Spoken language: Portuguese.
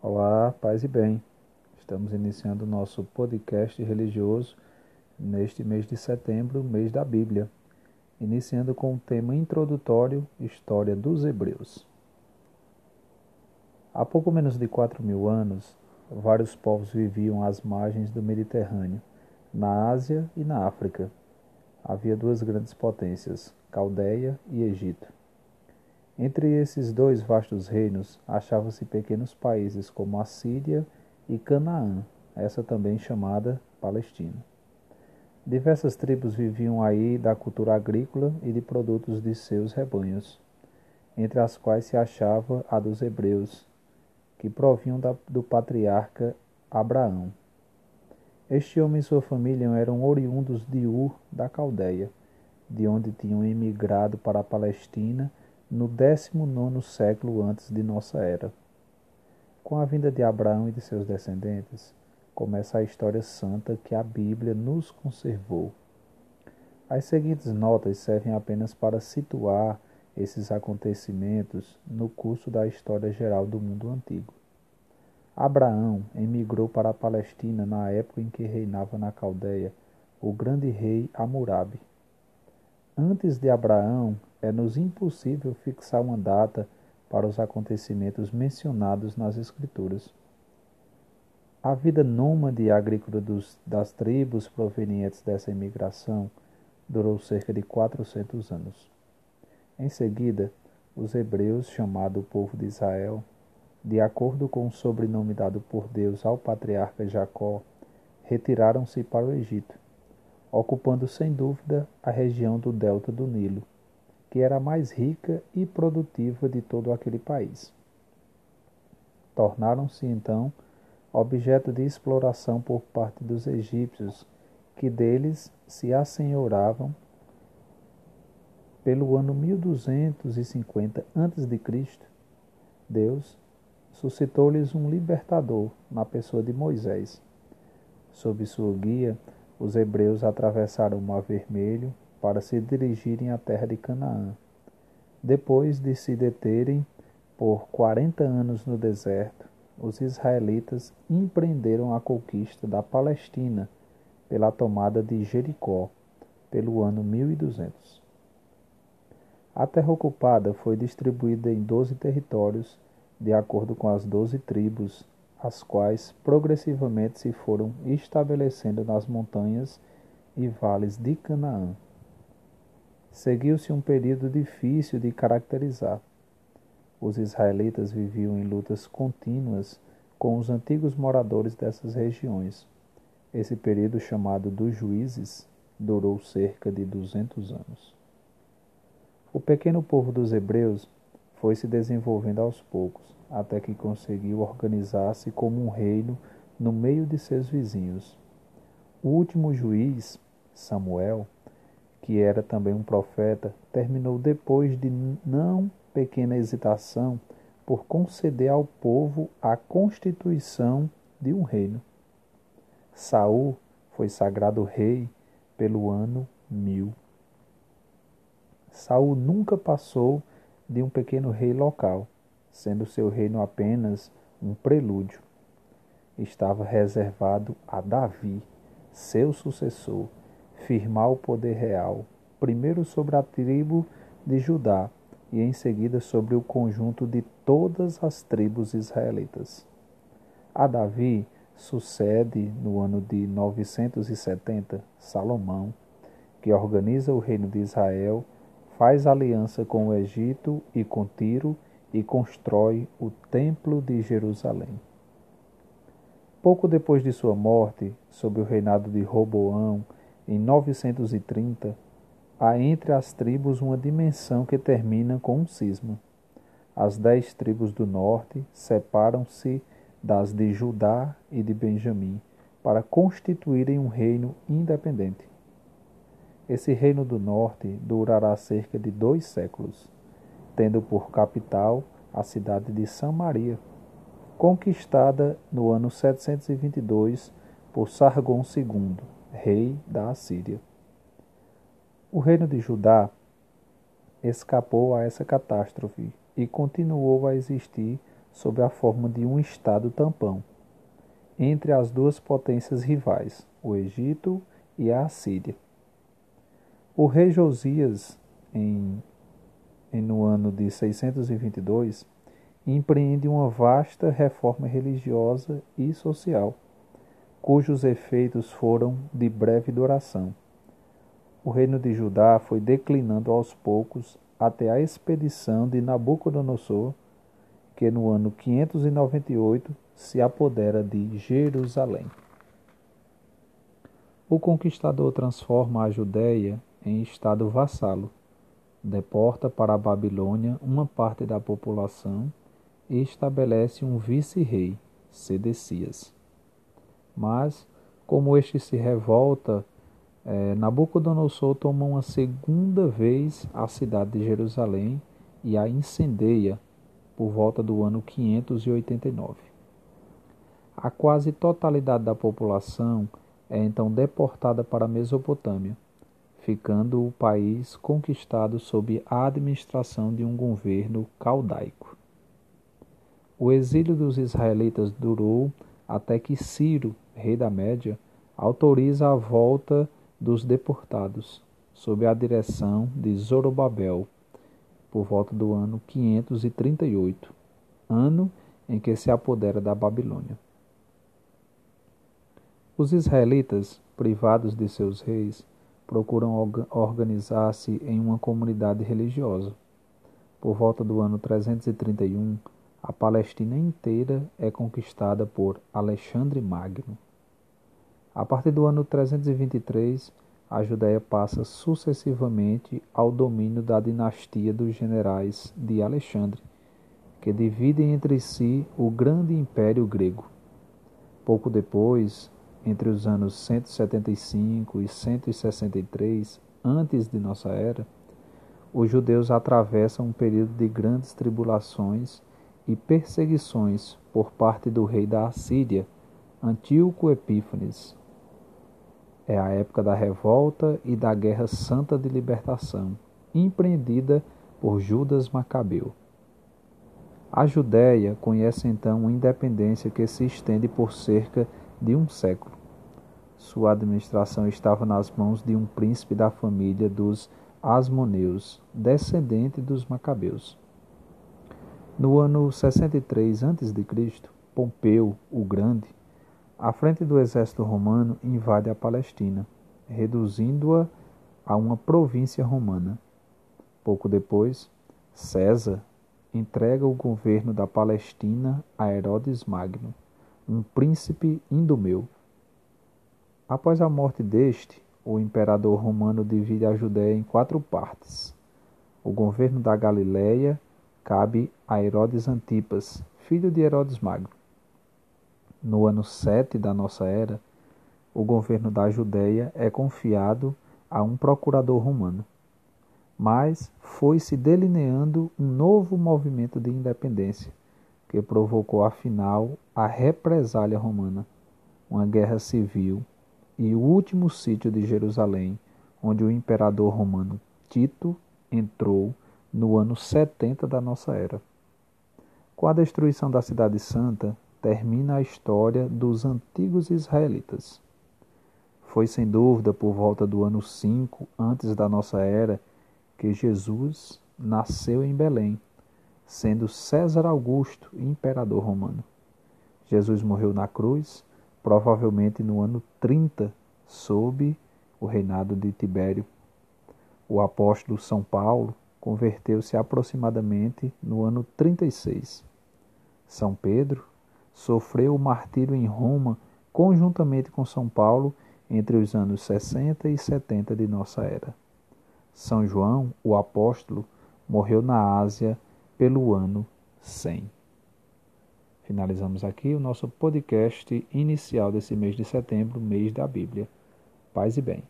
Olá, paz e bem. Estamos iniciando o nosso podcast religioso neste mês de setembro, mês da Bíblia, iniciando com o tema introdutório História dos Hebreus. Há pouco menos de quatro mil anos, vários povos viviam às margens do Mediterrâneo, na Ásia e na África. Havia duas grandes potências, Caldeia e Egito. Entre esses dois vastos reinos achavam-se pequenos países como a Síria e Canaã, essa também chamada Palestina. Diversas tribos viviam aí da cultura agrícola e de produtos de seus rebanhos, entre as quais se achava a dos hebreus, que provinham da, do patriarca Abraão. Este homem e sua família eram oriundos de Ur da Caldeia, de onde tinham emigrado para a Palestina no 19 século antes de nossa era. Com a vinda de Abraão e de seus descendentes, começa a história santa que a Bíblia nos conservou. As seguintes notas servem apenas para situar esses acontecimentos no curso da história geral do mundo antigo. Abraão emigrou para a Palestina na época em que reinava na Caldeia o grande rei Hammurabi. Antes de Abraão, é-nos impossível fixar uma data para os acontecimentos mencionados nas Escrituras. A vida nômade e agrícola dos, das tribos provenientes dessa imigração durou cerca de 400 anos. Em seguida, os hebreus, chamado povo de Israel, de acordo com o sobrenome dado por Deus ao patriarca Jacó, retiraram-se para o Egito, ocupando sem dúvida a região do delta do Nilo que era a mais rica e produtiva de todo aquele país. Tornaram-se então objeto de exploração por parte dos egípcios, que deles se assenhoravam pelo ano 1250 a.C. Deus suscitou-lhes um libertador na pessoa de Moisés. Sob sua guia, os hebreus atravessaram o Mar Vermelho para se dirigirem à terra de Canaã. Depois de se deterem por quarenta anos no deserto, os israelitas empreenderam a conquista da Palestina pela tomada de Jericó, pelo ano 1200. A terra ocupada foi distribuída em doze territórios, de acordo com as doze tribos, as quais progressivamente se foram estabelecendo nas montanhas e vales de Canaã. Seguiu-se um período difícil de caracterizar. Os israelitas viviam em lutas contínuas com os antigos moradores dessas regiões. Esse período, chamado dos juízes, durou cerca de 200 anos. O pequeno povo dos hebreus foi se desenvolvendo aos poucos, até que conseguiu organizar-se como um reino no meio de seus vizinhos. O último juiz, Samuel, que era também um profeta, terminou depois de não pequena hesitação por conceder ao povo a constituição de um reino. Saul foi sagrado rei pelo ano mil. Saul nunca passou de um pequeno rei local, sendo seu reino apenas um prelúdio. Estava reservado a Davi, seu sucessor, firmar o poder real, primeiro sobre a tribo de Judá e em seguida sobre o conjunto de todas as tribos israelitas. A Davi sucede, no ano de 970, Salomão, que organiza o reino de Israel, faz aliança com o Egito e com Tiro e constrói o Templo de Jerusalém. Pouco depois de sua morte, sob o reinado de Roboão, em 930, há entre as tribos uma dimensão que termina com um cisma. As dez tribos do norte separam-se das de Judá e de Benjamim para constituírem um reino independente. Esse reino do norte durará cerca de dois séculos, tendo por capital a cidade de Samaria, conquistada no ano 722 por Sargon II rei da Assíria. O reino de Judá escapou a essa catástrofe e continuou a existir sob a forma de um Estado tampão entre as duas potências rivais, o Egito e a Assíria. O rei Josias, em, em, no ano de 622, empreende uma vasta reforma religiosa e social, cujos efeitos foram de breve duração. O reino de Judá foi declinando aos poucos até a expedição de Nabucodonosor, que no ano 598 se apodera de Jerusalém. O conquistador transforma a Judéia em estado vassalo, deporta para a Babilônia uma parte da população e estabelece um vice-rei, Sedecias. Mas, como este se revolta, é, Nabucodonosor toma uma segunda vez a cidade de Jerusalém e a incendeia por volta do ano 589. A quase totalidade da população é então deportada para a Mesopotâmia, ficando o país conquistado sob a administração de um governo caldaico. O exílio dos israelitas durou até que Ciro, rei da Média, autoriza a volta dos deportados, sob a direção de Zorobabel, por volta do ano 538, ano em que se apodera da Babilônia. Os israelitas, privados de seus reis, procuram organizar-se em uma comunidade religiosa. Por volta do ano 331, a Palestina inteira é conquistada por Alexandre Magno. A partir do ano 323, a Judéia passa sucessivamente ao domínio da dinastia dos generais de Alexandre, que dividem entre si o grande império grego. Pouco depois, entre os anos 175 e 163 antes de nossa era, os judeus atravessam um período de grandes tribulações e perseguições por parte do rei da Assíria, Antíoco Epífanes. É a época da revolta e da Guerra Santa de Libertação, empreendida por Judas Macabeu. A Judéia conhece então uma independência que se estende por cerca de um século. Sua administração estava nas mãos de um príncipe da família dos Asmoneus, descendente dos Macabeus. No ano 63 a.C., Pompeu, o Grande, à frente do exército romano, invade a Palestina, reduzindo-a a uma província romana. Pouco depois, César entrega o governo da Palestina a Herodes Magno, um príncipe indomeu. Após a morte deste, o imperador romano divide a Judéia em quatro partes. O governo da Galiléia cabe a Herodes Antipas, filho de Herodes Magno. No ano 7 da nossa era, o governo da Judéia é confiado a um procurador romano. Mas foi se delineando um novo movimento de independência, que provocou afinal a represália romana, uma guerra civil e o último sítio de Jerusalém, onde o imperador romano Tito entrou no ano 70 da nossa era. Com a destruição da Cidade Santa, termina a história dos antigos israelitas. Foi sem dúvida por volta do ano 5 antes da nossa era que Jesus nasceu em Belém, sendo César Augusto imperador romano. Jesus morreu na cruz, provavelmente no ano 30, sob o reinado de Tibério. O apóstolo São Paulo converteu-se aproximadamente no ano 36. São Pedro sofreu o martírio em Roma conjuntamente com São Paulo entre os anos 60 e 70 de nossa era. São João, o apóstolo, morreu na Ásia pelo ano 100. Finalizamos aqui o nosso podcast inicial desse mês de setembro, mês da Bíblia. Paz e bem.